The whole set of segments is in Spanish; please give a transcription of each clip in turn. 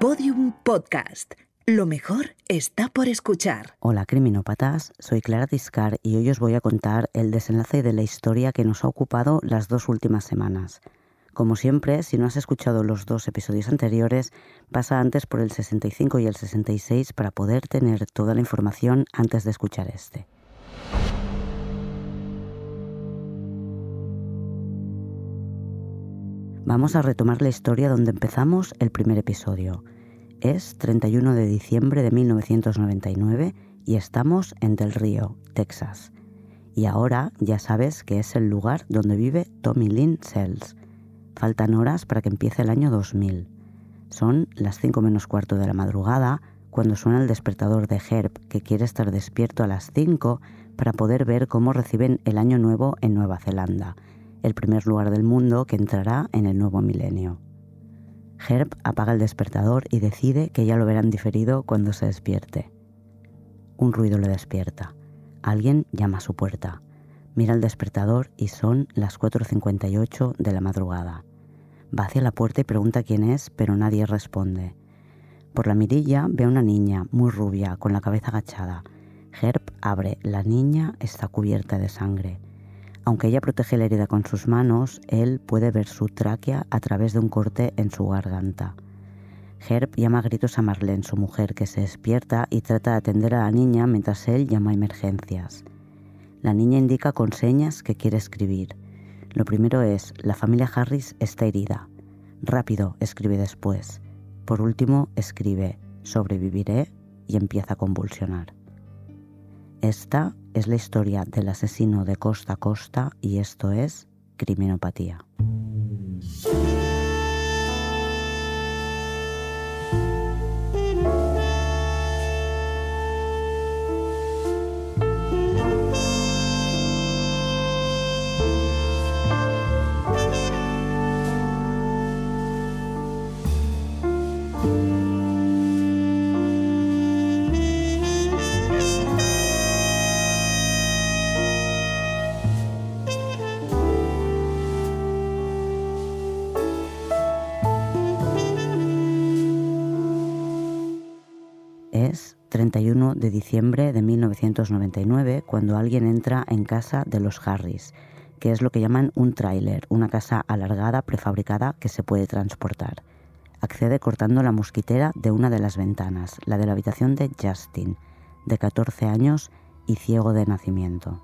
Podium Podcast. Lo mejor está por escuchar. Hola criminópatas, soy Clara Tiscar y hoy os voy a contar el desenlace de la historia que nos ha ocupado las dos últimas semanas. Como siempre, si no has escuchado los dos episodios anteriores, pasa antes por el 65 y el 66 para poder tener toda la información antes de escuchar este. Vamos a retomar la historia donde empezamos el primer episodio. Es 31 de diciembre de 1999 y estamos en Del Río, Texas. Y ahora ya sabes que es el lugar donde vive Tommy Lynn Sells. Faltan horas para que empiece el año 2000. Son las 5 menos cuarto de la madrugada cuando suena el despertador de Herb, que quiere estar despierto a las 5 para poder ver cómo reciben el año nuevo en Nueva Zelanda el primer lugar del mundo que entrará en el nuevo milenio. Herb apaga el despertador y decide que ya lo verán diferido cuando se despierte. Un ruido le despierta. Alguien llama a su puerta. Mira el despertador y son las 4.58 de la madrugada. Va hacia la puerta y pregunta quién es, pero nadie responde. Por la mirilla ve a una niña, muy rubia, con la cabeza agachada. Herb abre. La niña está cubierta de sangre. Aunque ella protege la herida con sus manos, él puede ver su tráquea a través de un corte en su garganta. Herb llama a gritos a Marlene, su mujer, que se despierta y trata de atender a la niña mientras él llama a emergencias. La niña indica con señas que quiere escribir. Lo primero es, la familia Harris está herida. Rápido, escribe después. Por último, escribe, sobreviviré y empieza a convulsionar. Esta es la historia del asesino de costa a costa y esto es criminopatía. De diciembre de 1999 cuando alguien entra en casa de los Harris, que es lo que llaman un tráiler, una casa alargada prefabricada que se puede transportar. Accede cortando la mosquitera de una de las ventanas, la de la habitación de Justin, de 14 años y ciego de nacimiento.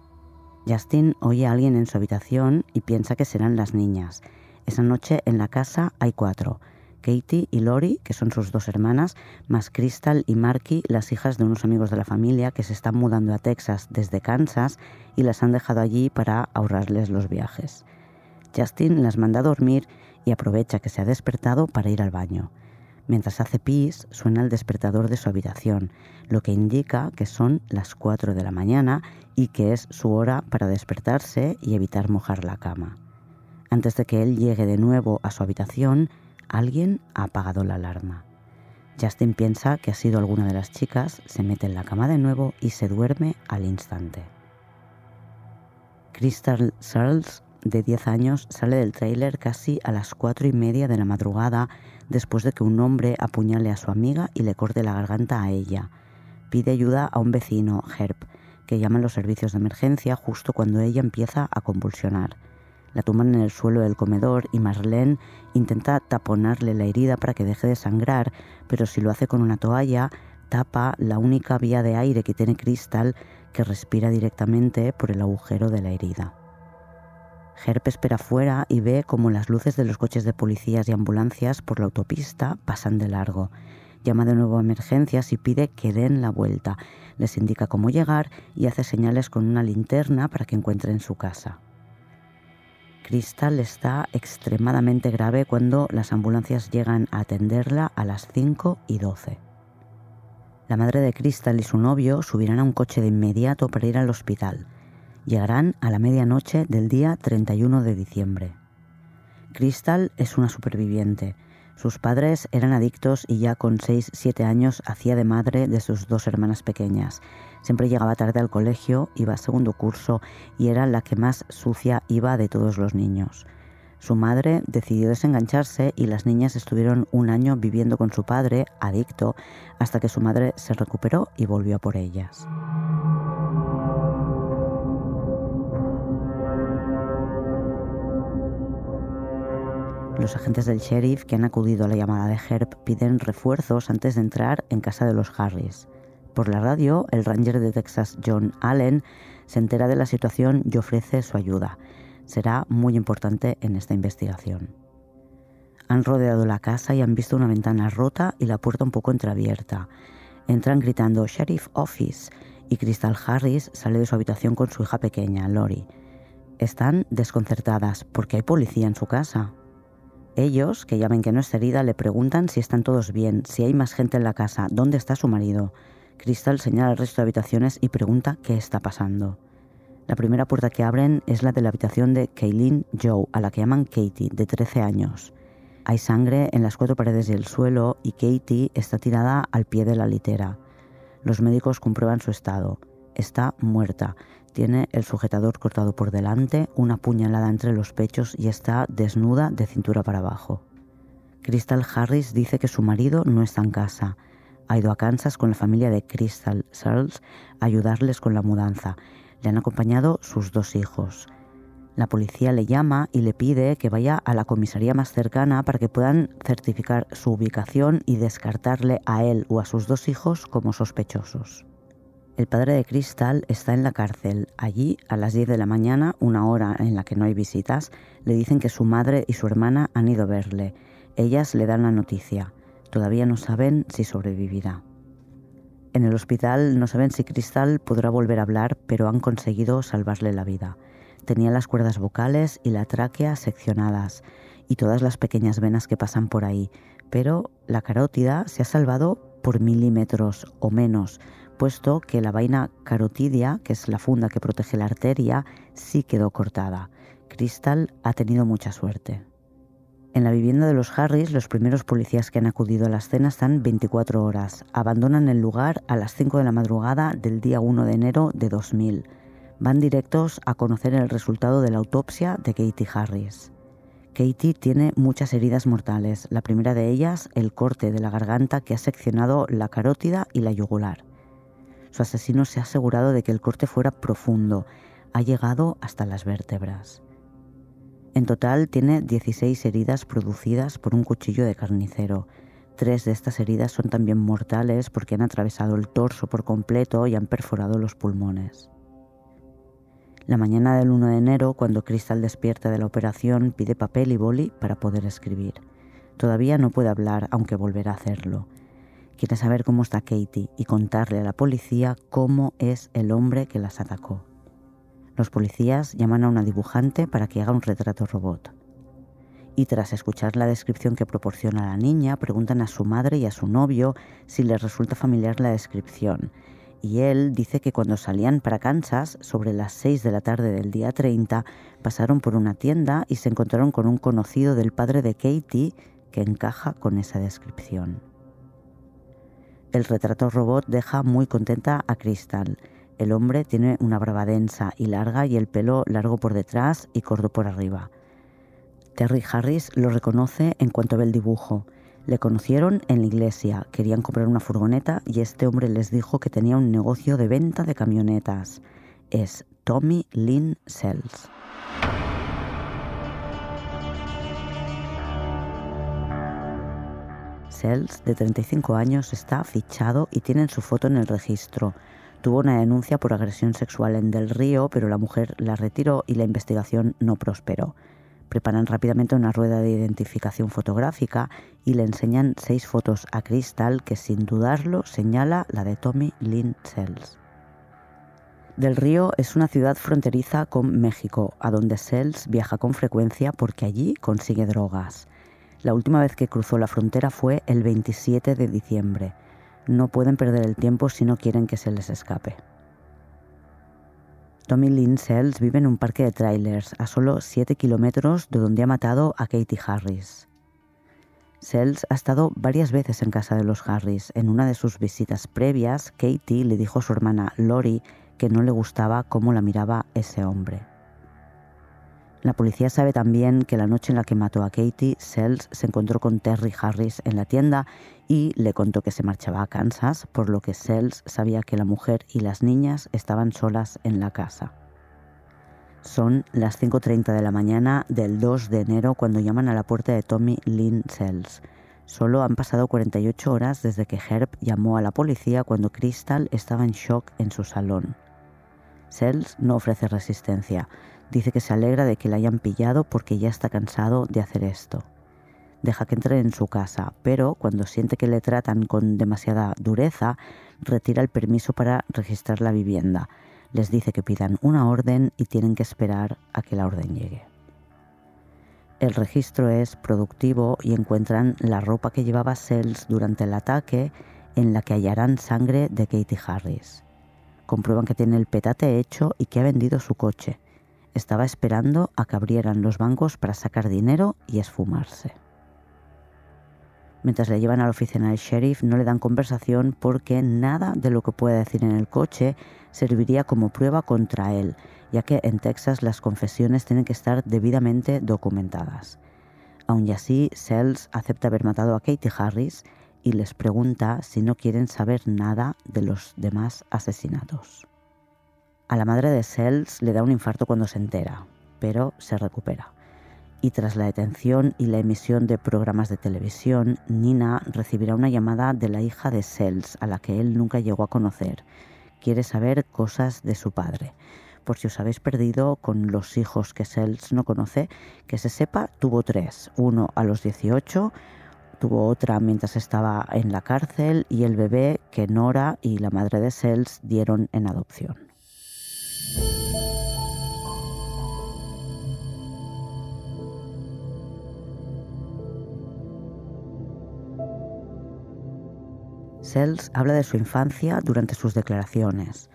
Justin oye a alguien en su habitación y piensa que serán las niñas. Esa noche en la casa hay cuatro, Katie y Lori, que son sus dos hermanas, más Crystal y Marky, las hijas de unos amigos de la familia que se están mudando a Texas desde Kansas y las han dejado allí para ahorrarles los viajes. Justin las manda a dormir y aprovecha que se ha despertado para ir al baño. Mientras hace pis, suena el despertador de su habitación, lo que indica que son las 4 de la mañana y que es su hora para despertarse y evitar mojar la cama. Antes de que él llegue de nuevo a su habitación, Alguien ha apagado la alarma. Justin piensa que ha sido alguna de las chicas, se mete en la cama de nuevo y se duerme al instante. Crystal Searles, de 10 años, sale del tráiler casi a las cuatro y media de la madrugada después de que un hombre apuñale a su amiga y le corte la garganta a ella. Pide ayuda a un vecino, Herb, que llama a los servicios de emergencia justo cuando ella empieza a convulsionar. La tumban en el suelo del comedor y Marlene intenta taponarle la herida para que deje de sangrar, pero si lo hace con una toalla, tapa la única vía de aire que tiene Crystal que respira directamente por el agujero de la herida. Herb espera fuera y ve como las luces de los coches de policías y ambulancias por la autopista pasan de largo. Llama de nuevo a emergencias y pide que den la vuelta. Les indica cómo llegar y hace señales con una linterna para que encuentren su casa. Crystal está extremadamente grave cuando las ambulancias llegan a atenderla a las 5 y 12. La madre de Crystal y su novio subirán a un coche de inmediato para ir al hospital. Llegarán a la medianoche del día 31 de diciembre. Crystal es una superviviente. Sus padres eran adictos y ya con 6-7 años hacía de madre de sus dos hermanas pequeñas. Siempre llegaba tarde al colegio, iba a segundo curso y era la que más sucia iba de todos los niños. Su madre decidió desengancharse y las niñas estuvieron un año viviendo con su padre, adicto, hasta que su madre se recuperó y volvió por ellas. Los agentes del sheriff que han acudido a la llamada de Herb piden refuerzos antes de entrar en casa de los Harris. Por la radio, el ranger de Texas John Allen se entera de la situación y ofrece su ayuda. Será muy importante en esta investigación. Han rodeado la casa y han visto una ventana rota y la puerta un poco entreabierta. Entran gritando Sheriff Office y Crystal Harris sale de su habitación con su hija pequeña, Lori. Están desconcertadas porque hay policía en su casa. Ellos, que ya ven que no es herida, le preguntan si están todos bien, si hay más gente en la casa, dónde está su marido. Crystal señala el resto de habitaciones y pregunta qué está pasando. La primera puerta que abren es la de la habitación de Kaylin Joe, a la que llaman Katie, de 13 años. Hay sangre en las cuatro paredes del suelo y Katie está tirada al pie de la litera. Los médicos comprueban su estado. Está muerta, tiene el sujetador cortado por delante, una puñalada entre los pechos y está desnuda de cintura para abajo. Crystal Harris dice que su marido no está en casa. Ha ido a Kansas con la familia de Crystal Searles a ayudarles con la mudanza. Le han acompañado sus dos hijos. La policía le llama y le pide que vaya a la comisaría más cercana para que puedan certificar su ubicación y descartarle a él o a sus dos hijos como sospechosos. El padre de Crystal está en la cárcel. Allí, a las 10 de la mañana, una hora en la que no hay visitas, le dicen que su madre y su hermana han ido a verle. Ellas le dan la noticia. Todavía no saben si sobrevivirá. En el hospital no saben si Crystal podrá volver a hablar, pero han conseguido salvarle la vida. Tenía las cuerdas vocales y la tráquea seccionadas y todas las pequeñas venas que pasan por ahí, pero la carótida se ha salvado por milímetros o menos, puesto que la vaina carotidia, que es la funda que protege la arteria, sí quedó cortada. Crystal ha tenido mucha suerte. En la vivienda de los Harris, los primeros policías que han acudido a la escena están 24 horas. Abandonan el lugar a las 5 de la madrugada del día 1 de enero de 2000. Van directos a conocer el resultado de la autopsia de Katie Harris. Katie tiene muchas heridas mortales, la primera de ellas el corte de la garganta que ha seccionado la carótida y la yugular. Su asesino se ha asegurado de que el corte fuera profundo. Ha llegado hasta las vértebras. En total tiene 16 heridas producidas por un cuchillo de carnicero. Tres de estas heridas son también mortales porque han atravesado el torso por completo y han perforado los pulmones. La mañana del 1 de enero, cuando Crystal despierta de la operación, pide papel y boli para poder escribir. Todavía no puede hablar, aunque volverá a hacerlo. Quiere saber cómo está Katie y contarle a la policía cómo es el hombre que las atacó. Los policías llaman a una dibujante para que haga un retrato robot. Y tras escuchar la descripción que proporciona la niña, preguntan a su madre y a su novio si les resulta familiar la descripción. Y él dice que cuando salían para Kansas, sobre las 6 de la tarde del día 30, pasaron por una tienda y se encontraron con un conocido del padre de Katie que encaja con esa descripción. El retrato robot deja muy contenta a Crystal. El hombre tiene una barba densa y larga y el pelo largo por detrás y corto por arriba. Terry Harris lo reconoce en cuanto ve el dibujo. Le conocieron en la iglesia, querían comprar una furgoneta y este hombre les dijo que tenía un negocio de venta de camionetas. Es Tommy Lynn Sells. Sells, de 35 años, está fichado y tiene su foto en el registro. Tuvo una denuncia por agresión sexual en Del Río, pero la mujer la retiró y la investigación no prosperó. Preparan rápidamente una rueda de identificación fotográfica y le enseñan seis fotos a Crystal que sin dudarlo señala la de Tommy Lynn Sells. Del Río es una ciudad fronteriza con México, a donde Sells viaja con frecuencia porque allí consigue drogas. La última vez que cruzó la frontera fue el 27 de diciembre. No pueden perder el tiempo si no quieren que se les escape. Tommy Lynn Sells vive en un parque de trailers a solo 7 kilómetros de donde ha matado a Katie Harris. Sells ha estado varias veces en casa de los Harris. En una de sus visitas previas, Katie le dijo a su hermana Lori que no le gustaba cómo la miraba ese hombre. La policía sabe también que la noche en la que mató a Katie, Sells se encontró con Terry Harris en la tienda y le contó que se marchaba a Kansas, por lo que Sells sabía que la mujer y las niñas estaban solas en la casa. Son las 5.30 de la mañana del 2 de enero cuando llaman a la puerta de Tommy Lynn Sells. Solo han pasado 48 horas desde que Herb llamó a la policía cuando Crystal estaba en shock en su salón. Sells no ofrece resistencia. Dice que se alegra de que la hayan pillado porque ya está cansado de hacer esto. Deja que entre en su casa, pero cuando siente que le tratan con demasiada dureza, retira el permiso para registrar la vivienda. Les dice que pidan una orden y tienen que esperar a que la orden llegue. El registro es productivo y encuentran la ropa que llevaba Sells durante el ataque en la que hallarán sangre de Katie Harris. Comprueban que tiene el petate hecho y que ha vendido su coche. Estaba esperando a que abrieran los bancos para sacar dinero y esfumarse. Mientras le llevan a la oficina del sheriff no le dan conversación porque nada de lo que pueda decir en el coche serviría como prueba contra él ya que en Texas las confesiones tienen que estar debidamente documentadas. Aun así, Sells acepta haber matado a Katie Harris y les pregunta si no quieren saber nada de los demás asesinatos. A la madre de Sells le da un infarto cuando se entera, pero se recupera. Y tras la detención y la emisión de programas de televisión, Nina recibirá una llamada de la hija de Sells, a la que él nunca llegó a conocer. Quiere saber cosas de su padre por si os habéis perdido con los hijos que Sells no conoce, que se sepa, tuvo tres. Uno a los 18, tuvo otra mientras estaba en la cárcel y el bebé que Nora y la madre de Sells dieron en adopción. Sells habla de su infancia durante sus declaraciones.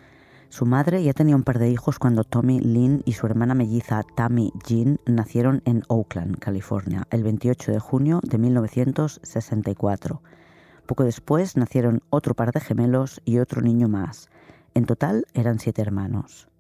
Su madre ya tenía un par de hijos cuando Tommy Lynn y su hermana melliza Tammy Jean nacieron en Oakland, California, el 28 de junio de 1964. Poco después nacieron otro par de gemelos y otro niño más. En total eran siete hermanos.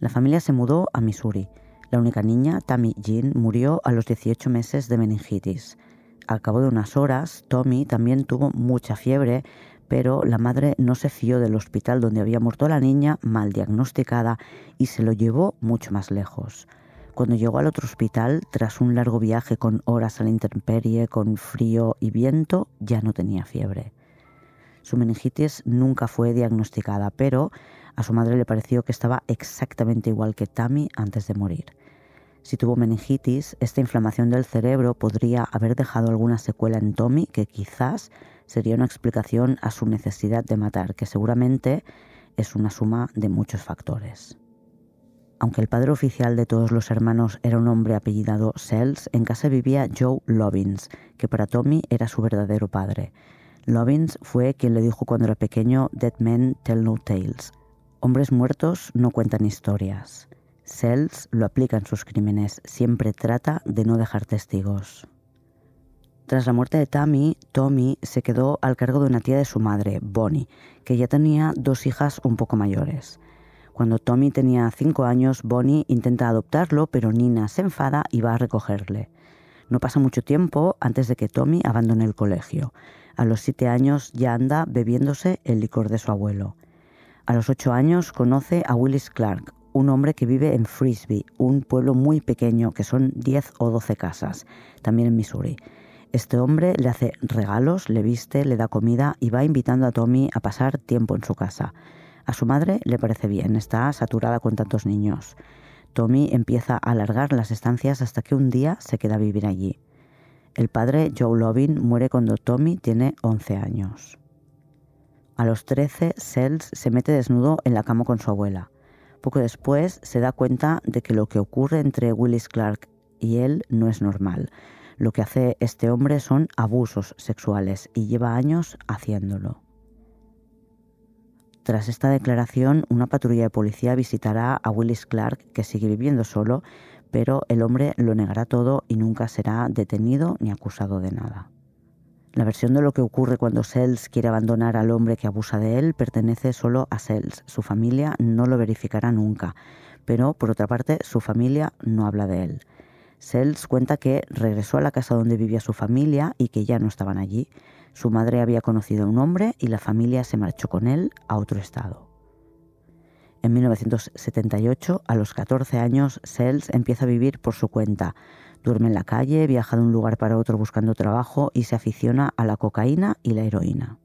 La familia se mudó a Missouri. La única niña, Tammy Jean, murió a los 18 meses de meningitis. Al cabo de unas horas, Tommy también tuvo mucha fiebre pero la madre no se fió del hospital donde había muerto la niña, mal diagnosticada, y se lo llevó mucho más lejos. Cuando llegó al otro hospital, tras un largo viaje con horas a la intemperie, con frío y viento, ya no tenía fiebre. Su meningitis nunca fue diagnosticada, pero a su madre le pareció que estaba exactamente igual que Tammy antes de morir. Si tuvo meningitis, esta inflamación del cerebro podría haber dejado alguna secuela en Tommy que quizás sería una explicación a su necesidad de matar, que seguramente es una suma de muchos factores. Aunque el padre oficial de todos los hermanos era un hombre apellidado Sells, en casa vivía Joe Lovins, que para Tommy era su verdadero padre. Lovins fue quien le dijo cuando era pequeño Dead Men Tell No Tales. Hombres muertos no cuentan historias. Sells lo aplica en sus crímenes, siempre trata de no dejar testigos. Tras la muerte de Tammy, Tommy se quedó al cargo de una tía de su madre, Bonnie, que ya tenía dos hijas un poco mayores. Cuando Tommy tenía cinco años, Bonnie intenta adoptarlo, pero Nina se enfada y va a recogerle. No pasa mucho tiempo antes de que Tommy abandone el colegio. A los siete años ya anda bebiéndose el licor de su abuelo. A los ocho años conoce a Willis Clark, un hombre que vive en Frisbee, un pueblo muy pequeño que son diez o doce casas, también en Missouri. Este hombre le hace regalos, le viste, le da comida y va invitando a Tommy a pasar tiempo en su casa. A su madre le parece bien, está saturada con tantos niños. Tommy empieza a alargar las estancias hasta que un día se queda a vivir allí. El padre, Joe Lovin, muere cuando Tommy tiene 11 años. A los 13, Sells se mete desnudo en la cama con su abuela. Poco después se da cuenta de que lo que ocurre entre Willis Clark y él no es normal. Lo que hace este hombre son abusos sexuales y lleva años haciéndolo. Tras esta declaración, una patrulla de policía visitará a Willis Clark, que sigue viviendo solo, pero el hombre lo negará todo y nunca será detenido ni acusado de nada. La versión de lo que ocurre cuando Sells quiere abandonar al hombre que abusa de él pertenece solo a Sells. Su familia no lo verificará nunca, pero por otra parte su familia no habla de él. Sells cuenta que regresó a la casa donde vivía su familia y que ya no estaban allí. Su madre había conocido a un hombre y la familia se marchó con él a otro estado. En 1978, a los 14 años, Sells empieza a vivir por su cuenta. Duerme en la calle, viaja de un lugar para otro buscando trabajo y se aficiona a la cocaína y la heroína.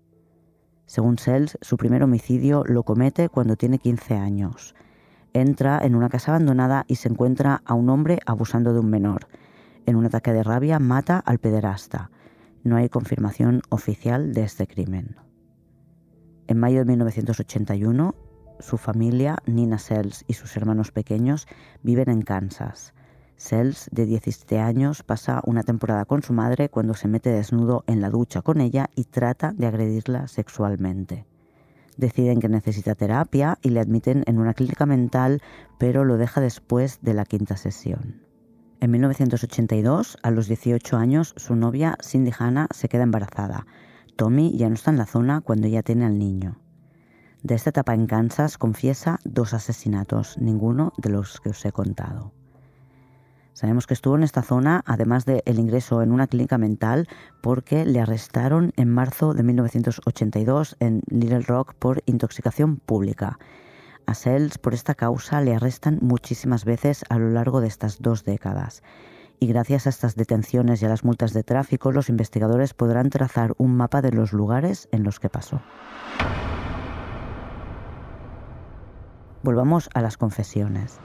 Según Sells, su primer homicidio lo comete cuando tiene 15 años. Entra en una casa abandonada y se encuentra a un hombre abusando de un menor. En un ataque de rabia mata al pederasta. No hay confirmación oficial de este crimen. En mayo de 1981, su familia, Nina Sells y sus hermanos pequeños, viven en Kansas. Sells, de 17 años, pasa una temporada con su madre cuando se mete desnudo en la ducha con ella y trata de agredirla sexualmente. Deciden que necesita terapia y le admiten en una clínica mental, pero lo deja después de la quinta sesión. En 1982, a los 18 años, su novia, Cindy Hanna, se queda embarazada. Tommy ya no está en la zona cuando ella tiene al niño. De esta etapa en Kansas confiesa dos asesinatos, ninguno de los que os he contado. Sabemos que estuvo en esta zona, además del ingreso en una clínica mental, porque le arrestaron en marzo de 1982 en Little Rock por intoxicación pública. A Sells por esta causa le arrestan muchísimas veces a lo largo de estas dos décadas. Y gracias a estas detenciones y a las multas de tráfico, los investigadores podrán trazar un mapa de los lugares en los que pasó. Volvamos a las confesiones.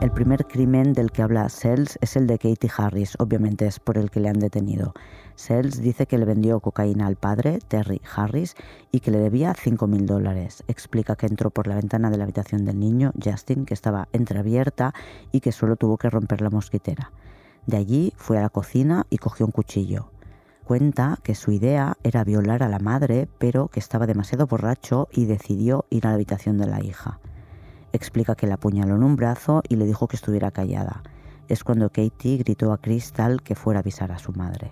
El primer crimen del que habla Sells es el de Katie Harris, obviamente es por el que le han detenido. Sells dice que le vendió cocaína al padre, Terry Harris, y que le debía 5.000 dólares. Explica que entró por la ventana de la habitación del niño, Justin, que estaba entreabierta y que solo tuvo que romper la mosquitera. De allí fue a la cocina y cogió un cuchillo cuenta que su idea era violar a la madre, pero que estaba demasiado borracho y decidió ir a la habitación de la hija. Explica que la apuñaló en un brazo y le dijo que estuviera callada. Es cuando Katie gritó a Crystal que fuera a avisar a su madre.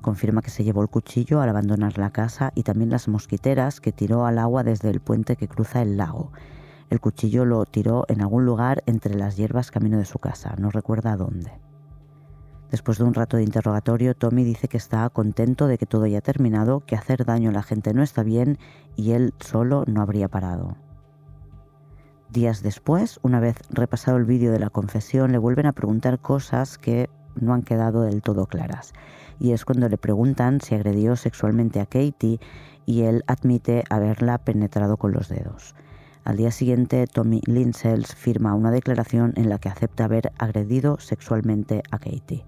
Confirma que se llevó el cuchillo al abandonar la casa y también las mosquiteras que tiró al agua desde el puente que cruza el lago. El cuchillo lo tiró en algún lugar entre las hierbas camino de su casa, no recuerda dónde. Después de un rato de interrogatorio, Tommy dice que está contento de que todo haya terminado, que hacer daño a la gente no está bien y él solo no habría parado. Días después, una vez repasado el vídeo de la confesión, le vuelven a preguntar cosas que no han quedado del todo claras. Y es cuando le preguntan si agredió sexualmente a Katie y él admite haberla penetrado con los dedos. Al día siguiente, Tommy Linsells firma una declaración en la que acepta haber agredido sexualmente a Katie.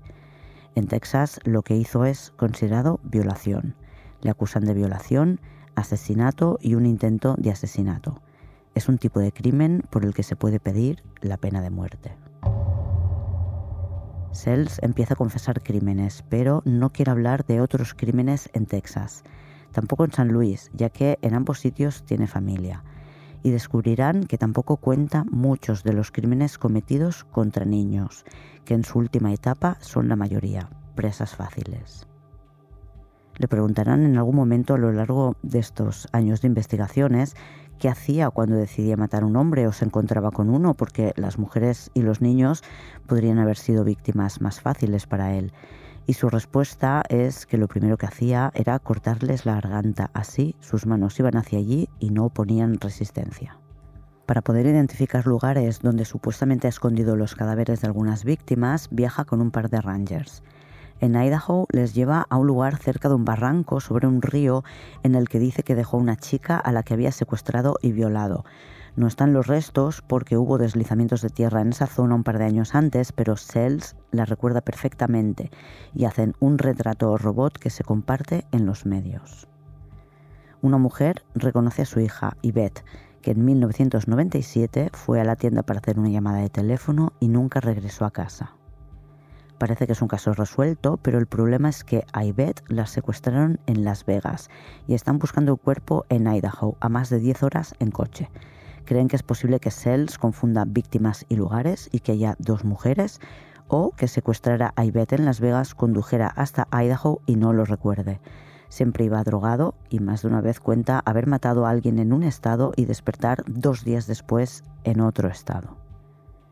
En Texas lo que hizo es considerado violación. Le acusan de violación, asesinato y un intento de asesinato. Es un tipo de crimen por el que se puede pedir la pena de muerte. Sells empieza a confesar crímenes, pero no quiere hablar de otros crímenes en Texas, tampoco en San Luis, ya que en ambos sitios tiene familia, y descubrirán que tampoco cuenta muchos de los crímenes cometidos contra niños, que en su última etapa son la mayoría, presas fáciles. Le preguntarán en algún momento a lo largo de estos años de investigaciones qué hacía cuando decidía matar a un hombre o se encontraba con uno, porque las mujeres y los niños podrían haber sido víctimas más fáciles para él. Y su respuesta es que lo primero que hacía era cortarles la garganta, así sus manos iban hacia allí y no oponían resistencia para poder identificar lugares donde supuestamente ha escondido los cadáveres de algunas víctimas, viaja con un par de rangers. En Idaho les lleva a un lugar cerca de un barranco sobre un río en el que dice que dejó una chica a la que había secuestrado y violado. No están los restos porque hubo deslizamientos de tierra en esa zona un par de años antes, pero Sells la recuerda perfectamente y hacen un retrato robot que se comparte en los medios. Una mujer reconoce a su hija, Yvette, que en 1997 fue a la tienda para hacer una llamada de teléfono y nunca regresó a casa. Parece que es un caso resuelto, pero el problema es que a Ivette la secuestraron en Las Vegas y están buscando el cuerpo en Idaho a más de 10 horas en coche. Creen que es posible que Sells confunda víctimas y lugares y que haya dos mujeres, o que secuestrara a Ivette en Las Vegas, condujera hasta Idaho y no lo recuerde. Siempre iba drogado y más de una vez cuenta haber matado a alguien en un estado y despertar dos días después en otro estado.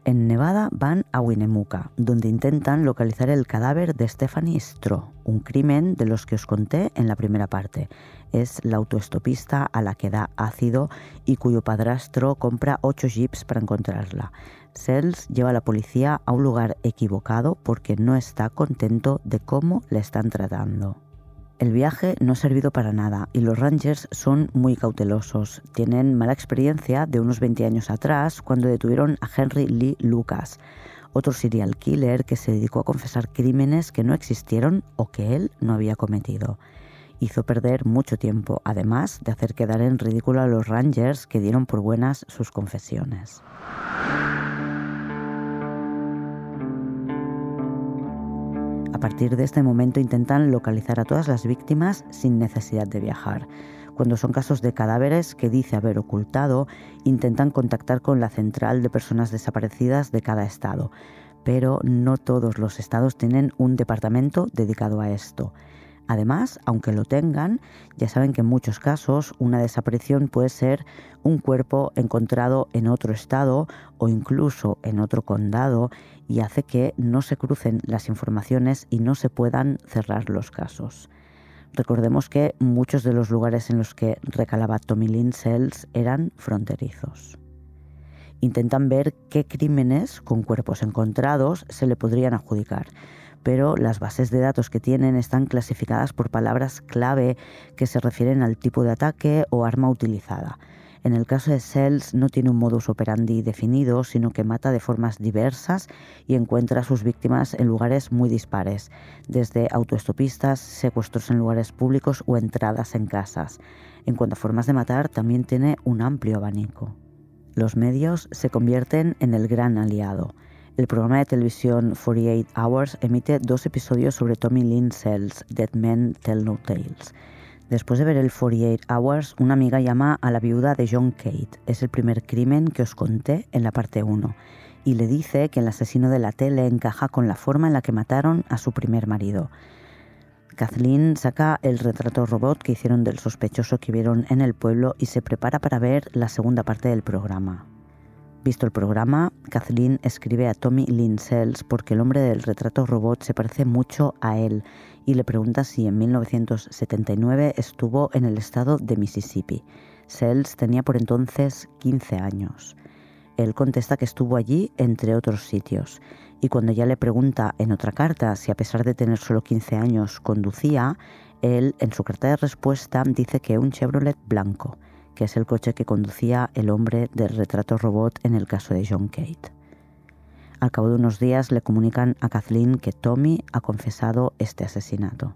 En Nevada van a Winnemucca, donde intentan localizar el cadáver de Stephanie Stroh, un crimen de los que os conté en la primera parte. Es la autoestopista a la que da ácido y cuyo padrastro compra ocho jeeps para encontrarla. Sells lleva a la policía a un lugar equivocado porque no está contento de cómo le están tratando. El viaje no ha servido para nada y los Rangers son muy cautelosos. Tienen mala experiencia de unos 20 años atrás cuando detuvieron a Henry Lee Lucas, otro serial killer que se dedicó a confesar crímenes que no existieron o que él no había cometido. Hizo perder mucho tiempo, además de hacer quedar en ridículo a los Rangers que dieron por buenas sus confesiones. A partir de este momento intentan localizar a todas las víctimas sin necesidad de viajar. Cuando son casos de cadáveres que dice haber ocultado, intentan contactar con la central de personas desaparecidas de cada estado. Pero no todos los estados tienen un departamento dedicado a esto. Además, aunque lo tengan, ya saben que en muchos casos una desaparición puede ser un cuerpo encontrado en otro estado o incluso en otro condado y hace que no se crucen las informaciones y no se puedan cerrar los casos. Recordemos que muchos de los lugares en los que recalaba Tommy Lynn Sells eran fronterizos. Intentan ver qué crímenes con cuerpos encontrados se le podrían adjudicar, pero las bases de datos que tienen están clasificadas por palabras clave que se refieren al tipo de ataque o arma utilizada. En el caso de Cells no tiene un modus operandi definido, sino que mata de formas diversas y encuentra a sus víctimas en lugares muy dispares, desde autoestopistas, secuestros en lugares públicos o entradas en casas. En cuanto a formas de matar, también tiene un amplio abanico. Los medios se convierten en el gran aliado. El programa de televisión 48 Hours emite dos episodios sobre Tommy Lynn Dead Men Tell No Tales. Después de ver el 48 Hours, una amiga llama a la viuda de John Kate. Es el primer crimen que os conté en la parte 1. Y le dice que el asesino de la tele encaja con la forma en la que mataron a su primer marido. Kathleen saca el retrato robot que hicieron del sospechoso que vieron en el pueblo y se prepara para ver la segunda parte del programa. Visto el programa, Kathleen escribe a Tommy Lynn Sells porque el hombre del retrato robot se parece mucho a él y le pregunta si en 1979 estuvo en el estado de Mississippi. Sells tenía por entonces 15 años. Él contesta que estuvo allí entre otros sitios y cuando ella le pregunta en otra carta si a pesar de tener solo 15 años conducía, él en su carta de respuesta dice que un Chevrolet blanco, que es el coche que conducía el hombre del retrato robot en el caso de John Kate. Al cabo de unos días le comunican a Kathleen que Tommy ha confesado este asesinato.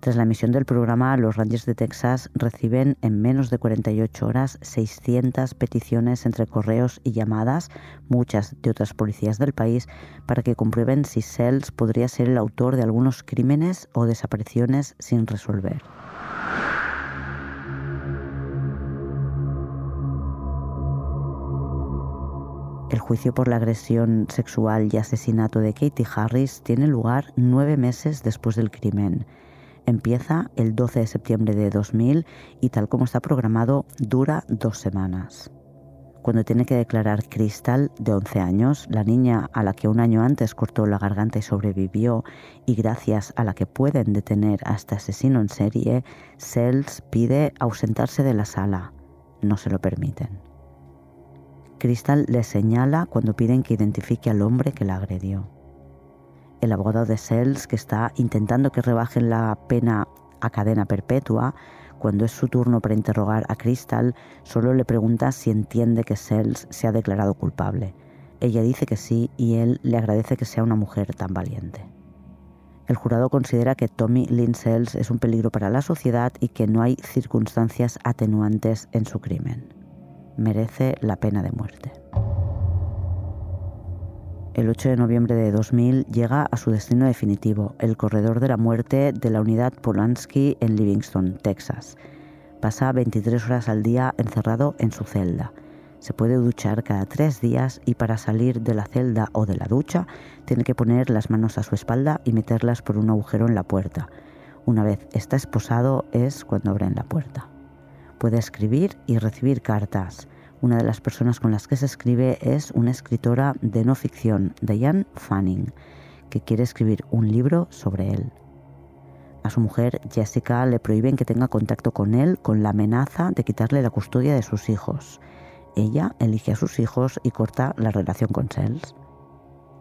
Tras la emisión del programa, los Rangers de Texas reciben en menos de 48 horas 600 peticiones entre correos y llamadas, muchas de otras policías del país, para que comprueben si Sells podría ser el autor de algunos crímenes o desapariciones sin resolver. El juicio por la agresión sexual y asesinato de Katie Harris tiene lugar nueve meses después del crimen. Empieza el 12 de septiembre de 2000 y tal como está programado dura dos semanas. Cuando tiene que declarar Crystal, de 11 años, la niña a la que un año antes cortó la garganta y sobrevivió, y gracias a la que pueden detener a este asesino en serie, Sells pide ausentarse de la sala. No se lo permiten. Crystal le señala cuando piden que identifique al hombre que la agredió. El abogado de Sells, que está intentando que rebajen la pena a cadena perpetua, cuando es su turno para interrogar a Crystal, solo le pregunta si entiende que Sells se ha declarado culpable. Ella dice que sí y él le agradece que sea una mujer tan valiente. El jurado considera que Tommy Lynn Sells es un peligro para la sociedad y que no hay circunstancias atenuantes en su crimen merece la pena de muerte. El 8 de noviembre de 2000 llega a su destino definitivo, el corredor de la muerte de la unidad Polanski en Livingston, Texas. Pasa 23 horas al día encerrado en su celda. Se puede duchar cada tres días y para salir de la celda o de la ducha tiene que poner las manos a su espalda y meterlas por un agujero en la puerta. Una vez está esposado es cuando abren la puerta. Puede escribir y recibir cartas. Una de las personas con las que se escribe es una escritora de no ficción, Diane Fanning, que quiere escribir un libro sobre él. A su mujer, Jessica, le prohíben que tenga contacto con él con la amenaza de quitarle la custodia de sus hijos. Ella elige a sus hijos y corta la relación con Sells.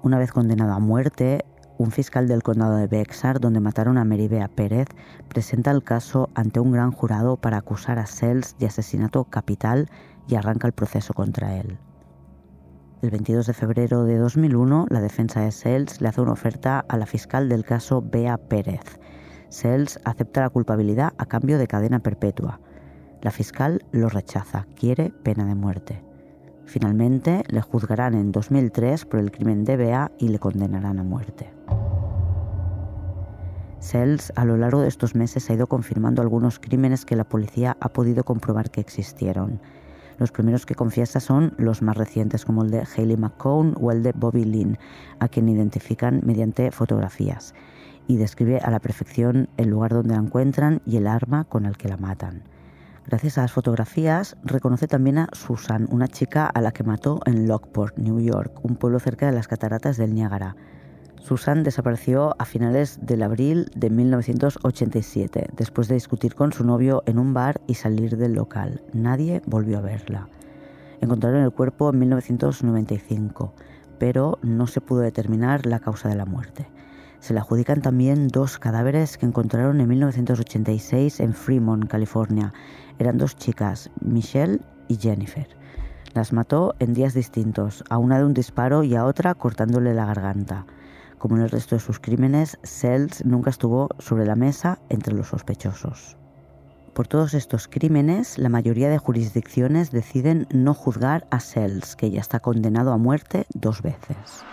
Una vez condenado a muerte, un fiscal del condado de Bexar, donde mataron a Meribea Pérez, presenta el caso ante un gran jurado para acusar a Sells de asesinato capital y arranca el proceso contra él. El 22 de febrero de 2001, la defensa de Sells le hace una oferta a la fiscal del caso Bea Pérez. Sells acepta la culpabilidad a cambio de cadena perpetua. La fiscal lo rechaza, quiere pena de muerte. Finalmente, le juzgarán en 2003 por el crimen de Bea y le condenarán a muerte. Sells a lo largo de estos meses ha ido confirmando algunos crímenes que la policía ha podido comprobar que existieron. Los primeros que confiesa son los más recientes, como el de Haley McCone o el de Bobby Lynn, a quien identifican mediante fotografías, y describe a la perfección el lugar donde la encuentran y el arma con el que la matan. Gracias a las fotografías, reconoce también a Susan, una chica a la que mató en Lockport, New York, un pueblo cerca de las cataratas del Niágara. Susan desapareció a finales del abril de 1987, después de discutir con su novio en un bar y salir del local. Nadie volvió a verla. Encontraron el cuerpo en 1995, pero no se pudo determinar la causa de la muerte. Se le adjudican también dos cadáveres que encontraron en 1986 en Fremont, California. Eran dos chicas, Michelle y Jennifer. Las mató en días distintos, a una de un disparo y a otra cortándole la garganta. Como en el resto de sus crímenes, Sells nunca estuvo sobre la mesa entre los sospechosos. Por todos estos crímenes, la mayoría de jurisdicciones deciden no juzgar a Sells, que ya está condenado a muerte dos veces.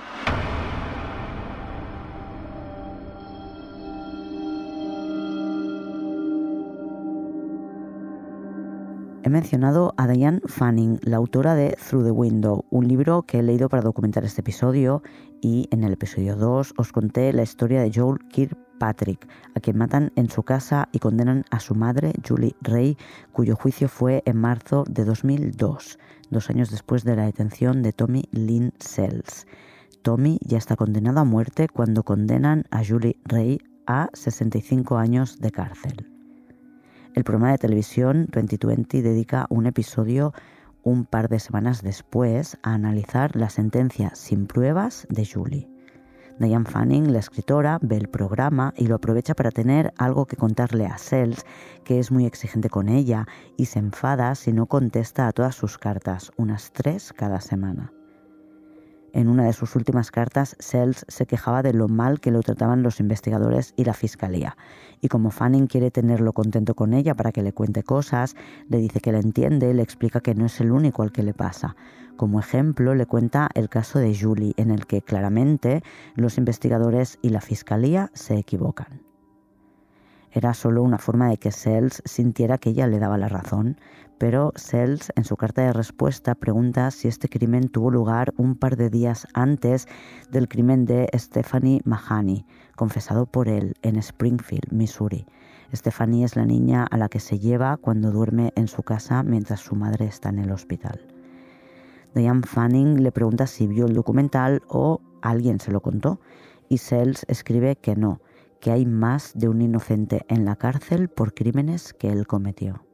He mencionado a Diane Fanning, la autora de Through the Window, un libro que he leído para documentar este episodio y en el episodio 2 os conté la historia de Joel Kirkpatrick, a quien matan en su casa y condenan a su madre, Julie Ray, cuyo juicio fue en marzo de 2002, dos años después de la detención de Tommy Lynn Sells. Tommy ya está condenado a muerte cuando condenan a Julie Ray a 65 años de cárcel. El programa de televisión 2020 dedica un episodio un par de semanas después a analizar la sentencia sin pruebas de Julie. Diane Fanning, la escritora, ve el programa y lo aprovecha para tener algo que contarle a Sells, que es muy exigente con ella y se enfada si no contesta a todas sus cartas, unas tres cada semana. En una de sus últimas cartas, Sells se quejaba de lo mal que lo trataban los investigadores y la fiscalía. Y como Fanning quiere tenerlo contento con ella para que le cuente cosas, le dice que la entiende y le explica que no es el único al que le pasa. Como ejemplo, le cuenta el caso de Julie, en el que claramente los investigadores y la fiscalía se equivocan. Era solo una forma de que Sells sintiera que ella le daba la razón, pero Sells en su carta de respuesta pregunta si este crimen tuvo lugar un par de días antes del crimen de Stephanie Mahoney, confesado por él en Springfield, Missouri. Stephanie es la niña a la que se lleva cuando duerme en su casa mientras su madre está en el hospital. Diane Fanning le pregunta si vio el documental o alguien se lo contó y Sells escribe que no, que hay más de un inocente en la cárcel por crímenes que él cometió.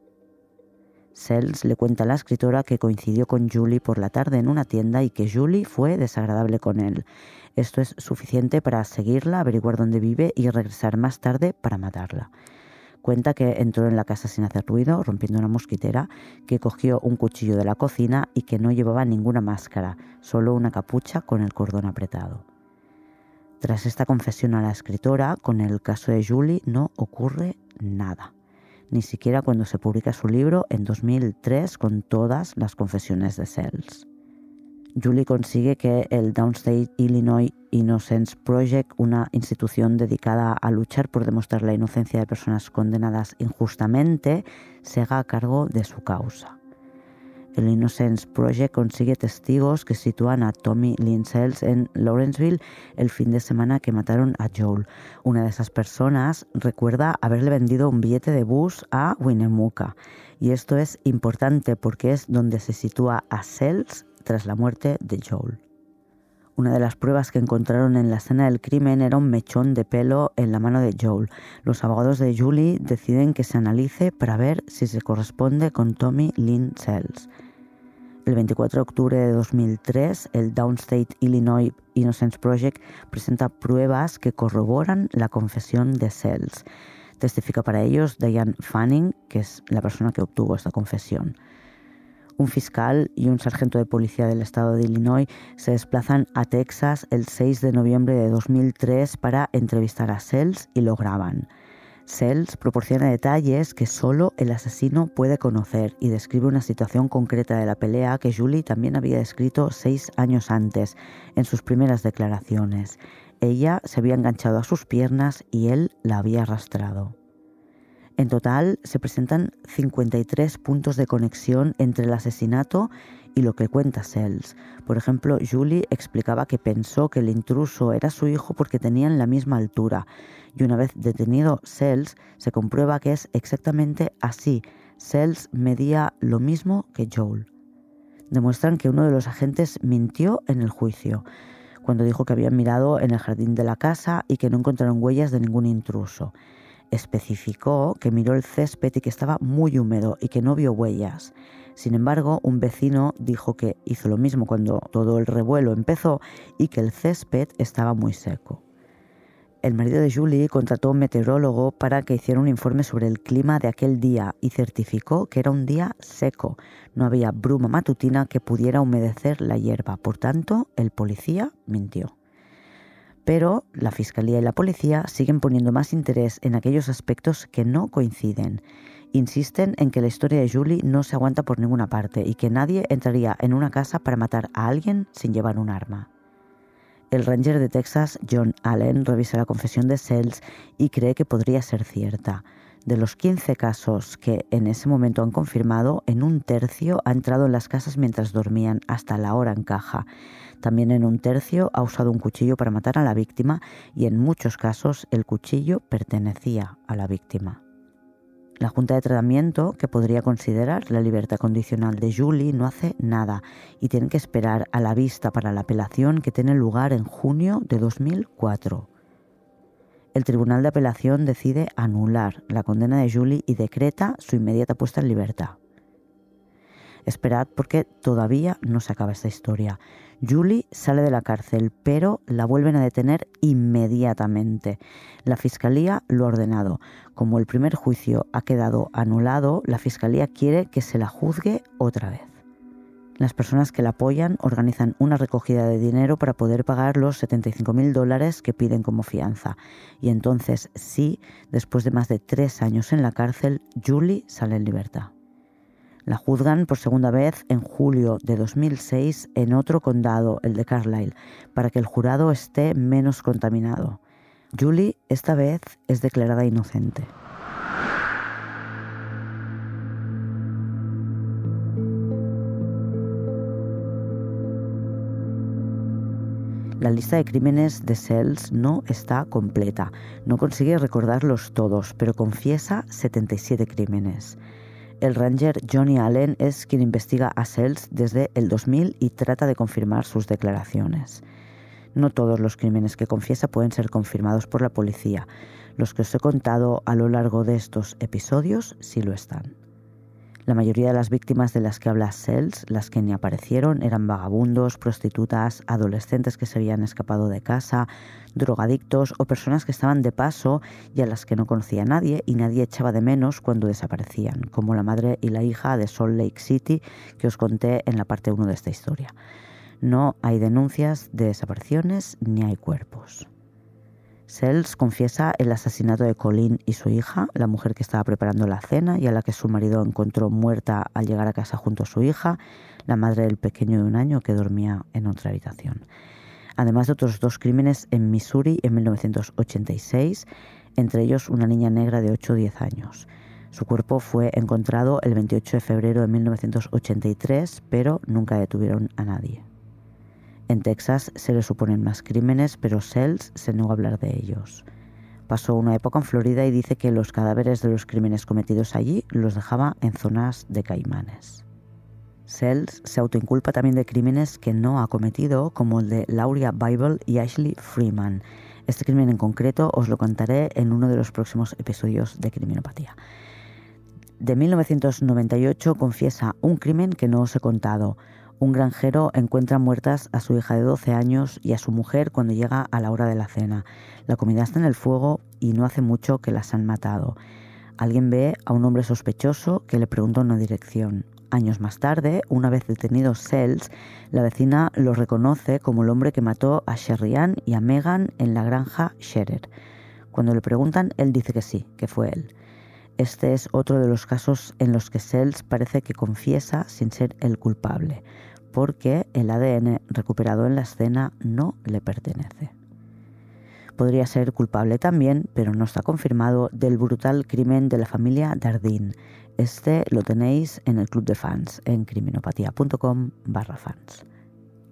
Sells le cuenta a la escritora que coincidió con Julie por la tarde en una tienda y que Julie fue desagradable con él. Esto es suficiente para seguirla, averiguar dónde vive y regresar más tarde para matarla. Cuenta que entró en la casa sin hacer ruido, rompiendo una mosquitera, que cogió un cuchillo de la cocina y que no llevaba ninguna máscara, solo una capucha con el cordón apretado. Tras esta confesión a la escritora, con el caso de Julie no ocurre nada, ni siquiera cuando se publica su libro en 2003 con todas las confesiones de Sells. Julie consigue que el Downstate Illinois Innocence Project, una institución dedicada a luchar por demostrar la inocencia de personas condenadas injustamente, se haga cargo de su causa. El Innocence Project consigue testigos que sitúan a Tommy Lynn Sells en Lawrenceville el fin de semana que mataron a Joel. Una de esas personas recuerda haberle vendido un billete de bus a Winnemucca. Y esto es importante porque es donde se sitúa a Sells tras la muerte de Joel. Una de las pruebas que encontraron en la escena del crimen era un mechón de pelo en la mano de Joel. Los abogados de Julie deciden que se analice para ver si se corresponde con Tommy Lynn Sells. El 24 de octubre de 2003, el Downstate Illinois Innocence Project presenta pruebas que corroboran la confesión de Sells. Testifica para ellos Diane Fanning, que es la persona que obtuvo esta confesión. Un fiscal y un sargento de policía del estado de Illinois se desplazan a Texas el 6 de noviembre de 2003 para entrevistar a Sells y lo graban. Sells proporciona detalles que solo el asesino puede conocer y describe una situación concreta de la pelea que Julie también había descrito seis años antes, en sus primeras declaraciones. Ella se había enganchado a sus piernas y él la había arrastrado. En total se presentan 53 puntos de conexión entre el asesinato y lo que cuenta Sells. Por ejemplo, Julie explicaba que pensó que el intruso era su hijo porque tenían la misma altura. Y una vez detenido Sells, se comprueba que es exactamente así. Sells medía lo mismo que Joel. Demuestran que uno de los agentes mintió en el juicio, cuando dijo que habían mirado en el jardín de la casa y que no encontraron huellas de ningún intruso especificó que miró el césped y que estaba muy húmedo y que no vio huellas. Sin embargo, un vecino dijo que hizo lo mismo cuando todo el revuelo empezó y que el césped estaba muy seco. El marido de Julie contrató a un meteorólogo para que hiciera un informe sobre el clima de aquel día y certificó que era un día seco. No había bruma matutina que pudiera humedecer la hierba. Por tanto, el policía mintió. Pero la Fiscalía y la Policía siguen poniendo más interés en aquellos aspectos que no coinciden. Insisten en que la historia de Julie no se aguanta por ninguna parte y que nadie entraría en una casa para matar a alguien sin llevar un arma. El ranger de Texas, John Allen, revisa la confesión de Sells y cree que podría ser cierta. De los 15 casos que en ese momento han confirmado, en un tercio ha entrado en las casas mientras dormían hasta la hora en caja. También en un tercio ha usado un cuchillo para matar a la víctima y en muchos casos el cuchillo pertenecía a la víctima. La Junta de Tratamiento, que podría considerar la libertad condicional de Julie, no hace nada y tiene que esperar a la vista para la apelación que tiene lugar en junio de 2004 el Tribunal de Apelación decide anular la condena de Julie y decreta su inmediata puesta en libertad. Esperad porque todavía no se acaba esta historia. Julie sale de la cárcel, pero la vuelven a detener inmediatamente. La Fiscalía lo ha ordenado. Como el primer juicio ha quedado anulado, la Fiscalía quiere que se la juzgue otra vez. Las personas que la apoyan organizan una recogida de dinero para poder pagar los 75 mil dólares que piden como fianza. Y entonces sí, después de más de tres años en la cárcel, Julie sale en libertad. La juzgan por segunda vez en julio de 2006 en otro condado, el de Carlisle, para que el jurado esté menos contaminado. Julie esta vez es declarada inocente. La lista de crímenes de Sells no está completa. No consigue recordarlos todos, pero confiesa 77 crímenes. El ranger Johnny Allen es quien investiga a Sells desde el 2000 y trata de confirmar sus declaraciones. No todos los crímenes que confiesa pueden ser confirmados por la policía. Los que os he contado a lo largo de estos episodios sí lo están. La mayoría de las víctimas de las que habla Sells, las que ni aparecieron, eran vagabundos, prostitutas, adolescentes que se habían escapado de casa, drogadictos o personas que estaban de paso y a las que no conocía nadie y nadie echaba de menos cuando desaparecían, como la madre y la hija de Salt Lake City que os conté en la parte 1 de esta historia. No hay denuncias de desapariciones ni hay cuerpos. Sells confiesa el asesinato de Colleen y su hija, la mujer que estaba preparando la cena y a la que su marido encontró muerta al llegar a casa junto a su hija, la madre del pequeño de un año que dormía en otra habitación. Además de otros dos crímenes en Missouri en 1986, entre ellos una niña negra de 8 o 10 años. Su cuerpo fue encontrado el 28 de febrero de 1983, pero nunca detuvieron a nadie. En Texas se le suponen más crímenes, pero Sells se negó a hablar de ellos. Pasó una época en Florida y dice que los cadáveres de los crímenes cometidos allí los dejaba en zonas de caimanes. Sells se autoinculpa también de crímenes que no ha cometido, como el de Lauria Bible y Ashley Freeman. Este crimen en concreto os lo contaré en uno de los próximos episodios de Criminopatía de 1998 confiesa un crimen que no os he contado. Un granjero encuentra muertas a su hija de 12 años y a su mujer cuando llega a la hora de la cena. La comida está en el fuego y no hace mucho que las han matado. Alguien ve a un hombre sospechoso que le pregunta una dirección. Años más tarde, una vez detenido Sells, la vecina lo reconoce como el hombre que mató a Sherrian y a Megan en la granja Scherer. Cuando le preguntan, él dice que sí, que fue él. Este es otro de los casos en los que Sells parece que confiesa sin ser el culpable, porque el ADN recuperado en la escena no le pertenece. Podría ser culpable también, pero no está confirmado, del brutal crimen de la familia Dardin. Este lo tenéis en el club de fans en criminopatía.com barra fans.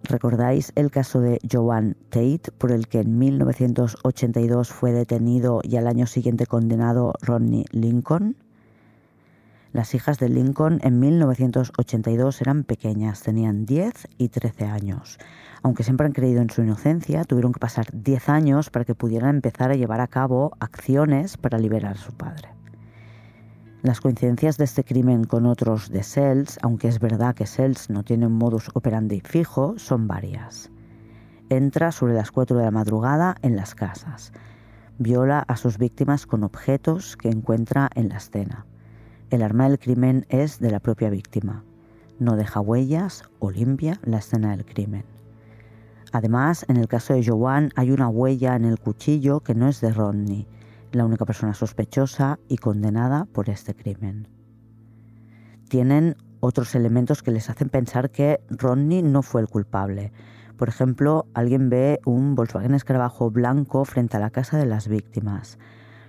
¿Recordáis el caso de Joan Tate, por el que en 1982 fue detenido y al año siguiente condenado Rodney Lincoln? Las hijas de Lincoln en 1982 eran pequeñas, tenían 10 y 13 años. Aunque siempre han creído en su inocencia, tuvieron que pasar 10 años para que pudieran empezar a llevar a cabo acciones para liberar a su padre. Las coincidencias de este crimen con otros de Sells, aunque es verdad que Sells no tiene un modus operandi fijo, son varias. Entra sobre las 4 de la madrugada en las casas. Viola a sus víctimas con objetos que encuentra en la escena. El arma del crimen es de la propia víctima. No deja huellas o limpia la escena del crimen. Además, en el caso de Joan hay una huella en el cuchillo que no es de Rodney la única persona sospechosa y condenada por este crimen. Tienen otros elementos que les hacen pensar que Rodney no fue el culpable. Por ejemplo, alguien ve un Volkswagen Escarabajo blanco frente a la casa de las víctimas.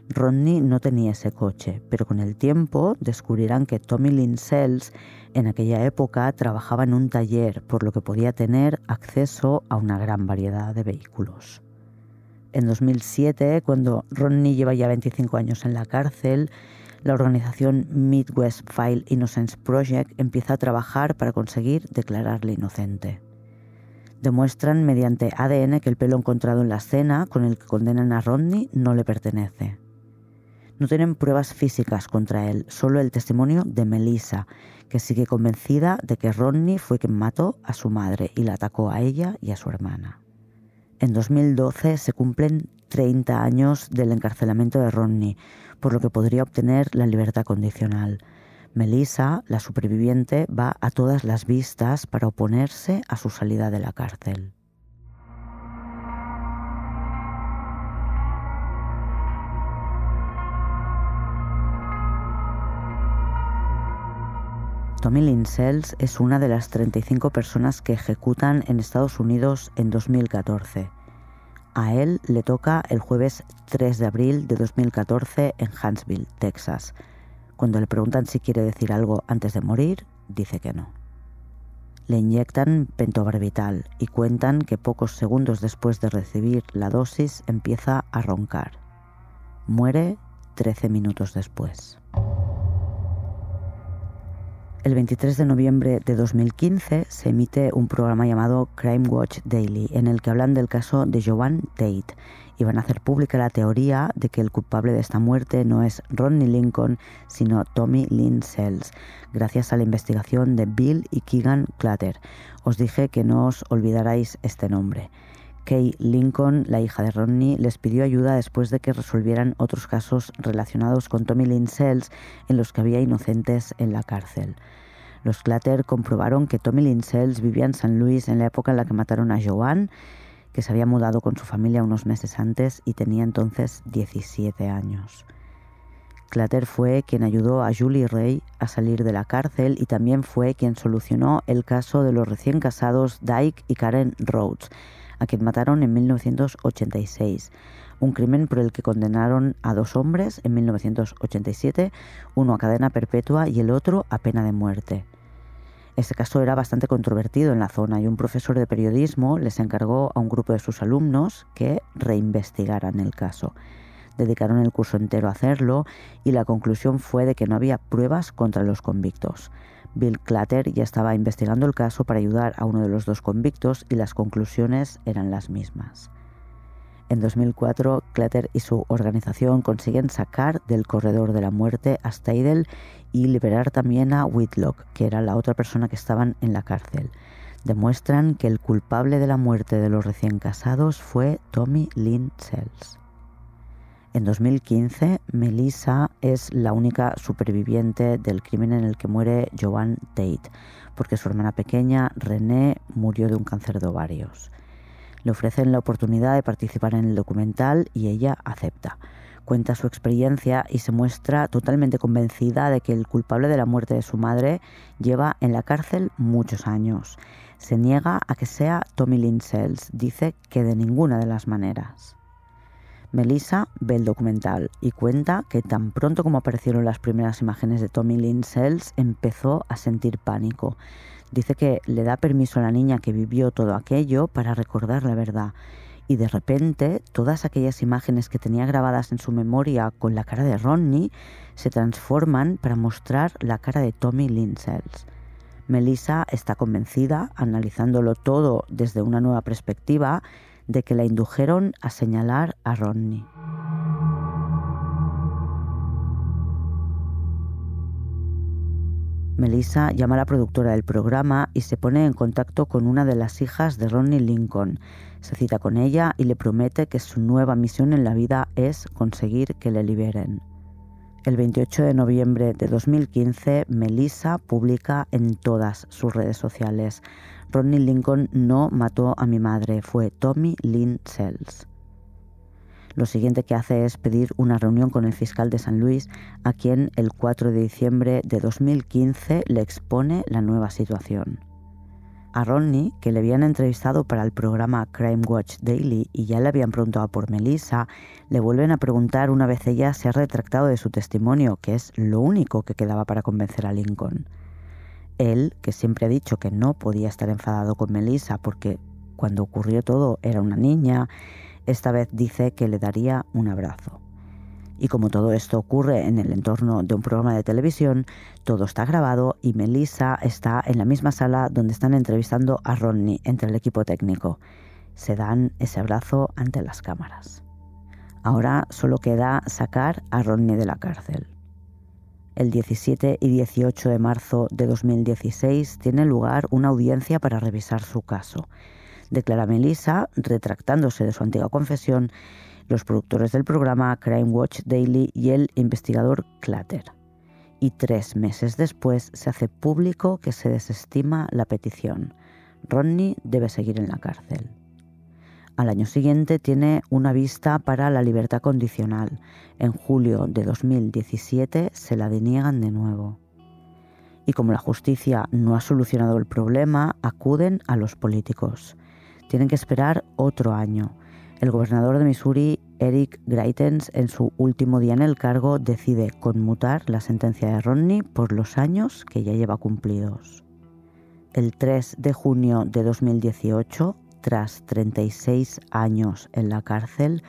Rodney no tenía ese coche, pero con el tiempo descubrirán que Tommy Lynn Sells en aquella época trabajaba en un taller, por lo que podía tener acceso a una gran variedad de vehículos en 2007, cuando Rodney lleva ya 25 años en la cárcel, la organización Midwest File Innocence Project empieza a trabajar para conseguir declararle inocente. Demuestran mediante ADN que el pelo encontrado en la escena con el que condenan a Rodney no le pertenece. No tienen pruebas físicas contra él, solo el testimonio de Melissa, que sigue convencida de que Rodney fue quien mató a su madre y la atacó a ella y a su hermana. En 2012 se cumplen 30 años del encarcelamiento de Rodney, por lo que podría obtener la libertad condicional. Melissa, la superviviente, va a todas las vistas para oponerse a su salida de la cárcel. Tommy Lynn Sells es una de las 35 personas que ejecutan en Estados Unidos en 2014. A él le toca el jueves 3 de abril de 2014 en Huntsville, Texas. Cuando le preguntan si quiere decir algo antes de morir, dice que no. Le inyectan pentobarbital y cuentan que pocos segundos después de recibir la dosis empieza a roncar. Muere 13 minutos después. El 23 de noviembre de 2015 se emite un programa llamado Crime Watch Daily en el que hablan del caso de Joan Tate y van a hacer pública la teoría de que el culpable de esta muerte no es Rodney Lincoln, sino Tommy Lynn Sells, gracias a la investigación de Bill y Keegan Clutter. Os dije que no os olvidarais este nombre. Kay Lincoln, la hija de Rodney, les pidió ayuda después de que resolvieran otros casos relacionados con Tommy Lynn Sells en los que había inocentes en la cárcel. Los Clatter comprobaron que Tommy Lynn Sells vivía en San Luis en la época en la que mataron a Joan, que se había mudado con su familia unos meses antes y tenía entonces 17 años. Clatter fue quien ayudó a Julie Ray a salir de la cárcel y también fue quien solucionó el caso de los recién casados Dyke y Karen Rhodes, a quien mataron en 1986. Un crimen por el que condenaron a dos hombres en 1987, uno a cadena perpetua y el otro a pena de muerte. Este caso era bastante controvertido en la zona y un profesor de periodismo les encargó a un grupo de sus alumnos que reinvestigaran el caso. Dedicaron el curso entero a hacerlo y la conclusión fue de que no había pruebas contra los convictos. Bill Clatter ya estaba investigando el caso para ayudar a uno de los dos convictos y las conclusiones eran las mismas. En 2004, Clatter y su organización consiguen sacar del corredor de la muerte a Steidel y liberar también a Whitlock, que era la otra persona que estaban en la cárcel. Demuestran que el culpable de la muerte de los recién casados fue Tommy Lynn Sells. En 2015, Melissa es la única superviviente del crimen en el que muere Joan Tate, porque su hermana pequeña, René, murió de un cáncer de ovarios. Le ofrecen la oportunidad de participar en el documental y ella acepta. Cuenta su experiencia y se muestra totalmente convencida de que el culpable de la muerte de su madre lleva en la cárcel muchos años. Se niega a que sea Tommy Lynn Sells, dice que de ninguna de las maneras. Melissa ve el documental y cuenta que tan pronto como aparecieron las primeras imágenes de Tommy Lynn empezó a sentir pánico. Dice que le da permiso a la niña que vivió todo aquello para recordar la verdad. Y de repente todas aquellas imágenes que tenía grabadas en su memoria con la cara de Ronnie se transforman para mostrar la cara de Tommy Lynn Sells. Melissa está convencida, analizándolo todo desde una nueva perspectiva, de que la indujeron a señalar a Rodney. Melissa llama a la productora del programa y se pone en contacto con una de las hijas de Ronnie Lincoln. Se cita con ella y le promete que su nueva misión en la vida es conseguir que le liberen. El 28 de noviembre de 2015, Melissa publica en todas sus redes sociales Ronnie Lincoln no mató a mi madre, fue Tommy Lynn Sells. Lo siguiente que hace es pedir una reunión con el fiscal de San Luis, a quien el 4 de diciembre de 2015 le expone la nueva situación. A Ronnie, que le habían entrevistado para el programa Crime Watch Daily y ya le habían preguntado por Melissa, le vuelven a preguntar una vez ella se ha retractado de su testimonio, que es lo único que quedaba para convencer a Lincoln. Él, que siempre ha dicho que no podía estar enfadado con Melissa porque cuando ocurrió todo era una niña, esta vez dice que le daría un abrazo. Y como todo esto ocurre en el entorno de un programa de televisión, todo está grabado y Melissa está en la misma sala donde están entrevistando a Ronnie entre el equipo técnico. Se dan ese abrazo ante las cámaras. Ahora solo queda sacar a Ronnie de la cárcel. El 17 y 18 de marzo de 2016 tiene lugar una audiencia para revisar su caso. Declara Melissa, retractándose de su antigua confesión, los productores del programa Crime Watch Daily y el investigador Clatter. Y tres meses después se hace público que se desestima la petición. Rodney debe seguir en la cárcel. Al año siguiente tiene una vista para la libertad condicional. En julio de 2017 se la deniegan de nuevo. Y como la justicia no ha solucionado el problema, acuden a los políticos. Tienen que esperar otro año. El gobernador de Missouri, Eric Greitens, en su último día en el cargo, decide conmutar la sentencia de Rodney por los años que ya lleva cumplidos. El 3 de junio de 2018, tras 36 años en la cárcel,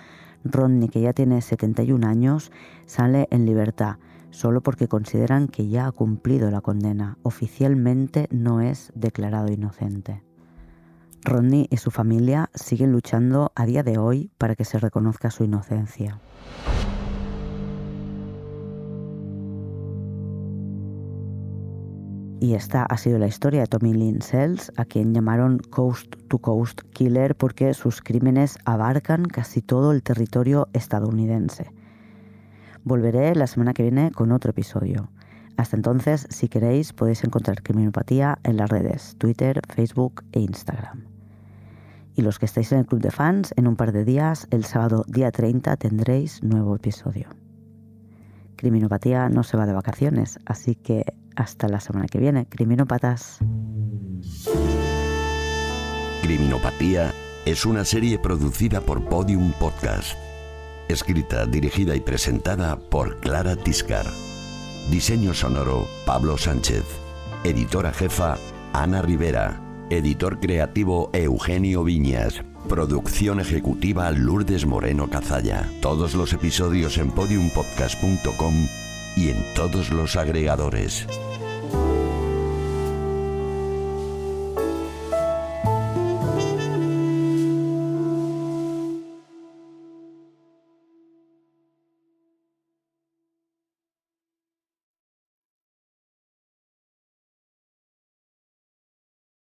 Rodney, que ya tiene 71 años, sale en libertad, solo porque consideran que ya ha cumplido la condena. Oficialmente no es declarado inocente. Rodney y su familia siguen luchando a día de hoy para que se reconozca su inocencia. Y esta ha sido la historia de Tommy Lynn Sells, a quien llamaron Coast to Coast Killer porque sus crímenes abarcan casi todo el territorio estadounidense. Volveré la semana que viene con otro episodio. Hasta entonces, si queréis, podéis encontrar Criminopatía en las redes Twitter, Facebook e Instagram. Y los que estáis en el club de fans, en un par de días, el sábado día 30, tendréis nuevo episodio. Criminopatía no se va de vacaciones, así que hasta la semana que viene. Criminópatas. Criminopatía es una serie producida por Podium Podcast. Escrita, dirigida y presentada por Clara Tiscar. Diseño sonoro, Pablo Sánchez. Editora jefa, Ana Rivera. Editor creativo, Eugenio Viñas. Producción ejecutiva, Lourdes Moreno Cazalla. Todos los episodios en podiumpodcast.com y en todos los agregadores.